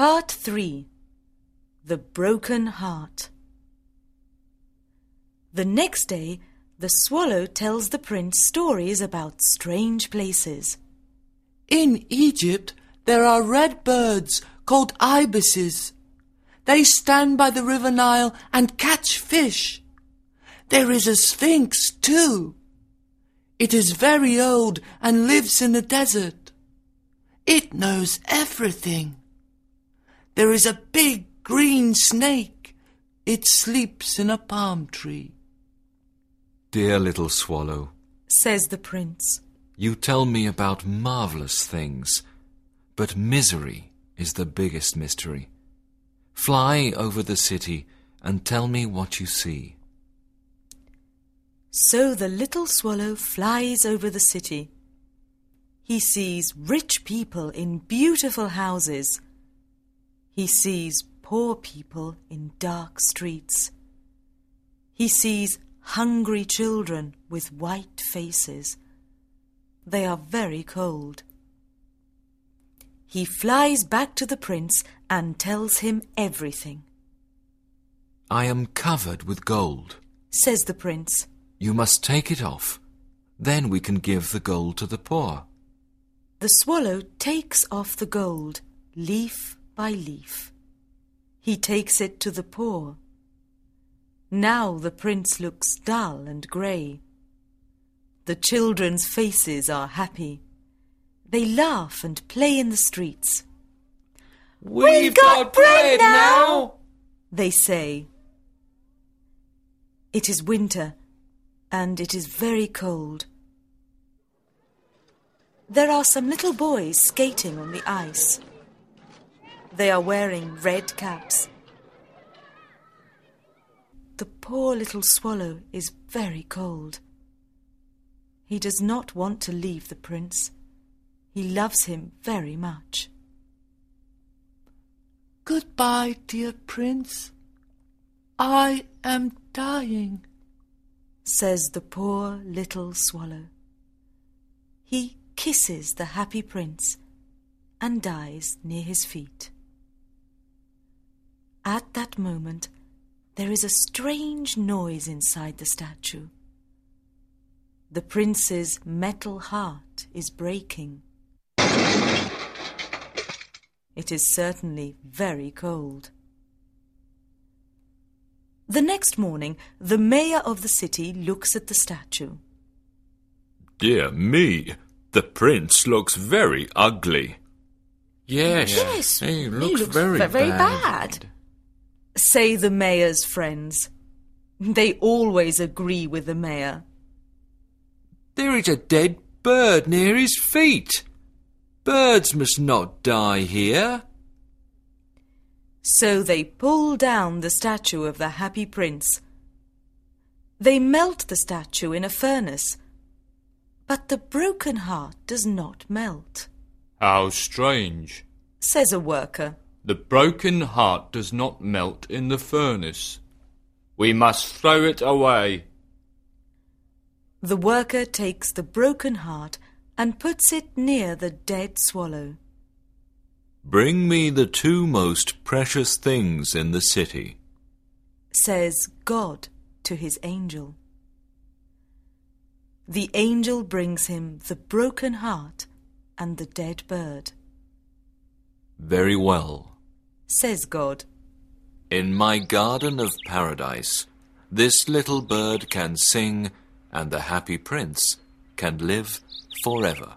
Part 3 The Broken Heart The next day, the swallow tells the prince stories about strange places. In Egypt, there are red birds called ibises. They stand by the river Nile and catch fish. There is a sphinx, too. It is very old and lives in the desert. It knows everything. There is a big green snake. It sleeps in a palm tree. Dear little swallow, says the prince. you tell me about marvelous things, but misery is the biggest mystery. Fly over the city and tell me what you see. So the little swallow flies over the city. He sees rich people in beautiful houses. He sees poor people in dark streets. He sees hungry children with white faces. They are very cold. He flies back to the prince and tells him everything. I am covered with gold. Says the prince. You must take it off. Then we can give the gold to the poor. The swallow takes off the gold, leaf by leaf. He takes it to the poor. Now the prince looks dull and grey. The children's faces are happy. They laugh and play in the streets. We've got bread now, They say. It is winter and it is very cold. There are some little boys skating on the ice. They are wearing red caps. The poor little swallow is very cold. He does not want to leave the prince. He loves him very much. Goodbye, dear prince. I am dying. says the poor little swallow. He kisses the happy prince and dies near his feet. At that moment, there is a strange noise inside the statue. The prince's metal heart is breaking. It is certainly very cold. The next morning, the mayor of the city looks at the statue. Dear me, the prince looks very ugly. Yes, Yes, he he looks, looks very, very bad. bad. Say the mayor's friends. They always agree with the mayor. There is a dead bird near his feet. Birds must not die here. So they pull down the statue of the happy prince. They melt the statue in a furnace. But the broken heart does not melt, How strange. says a worker. The broken heart does not melt in the furnace. We must throw it away. The worker takes the broken heart and puts it near the dead swallow. Bring me the two most precious things in the city. says God to his angel. The angel brings him the broken heart and the dead bird, Very well. Says God. In my garden of paradise, this little bird can sing, and the happy prince can live forever.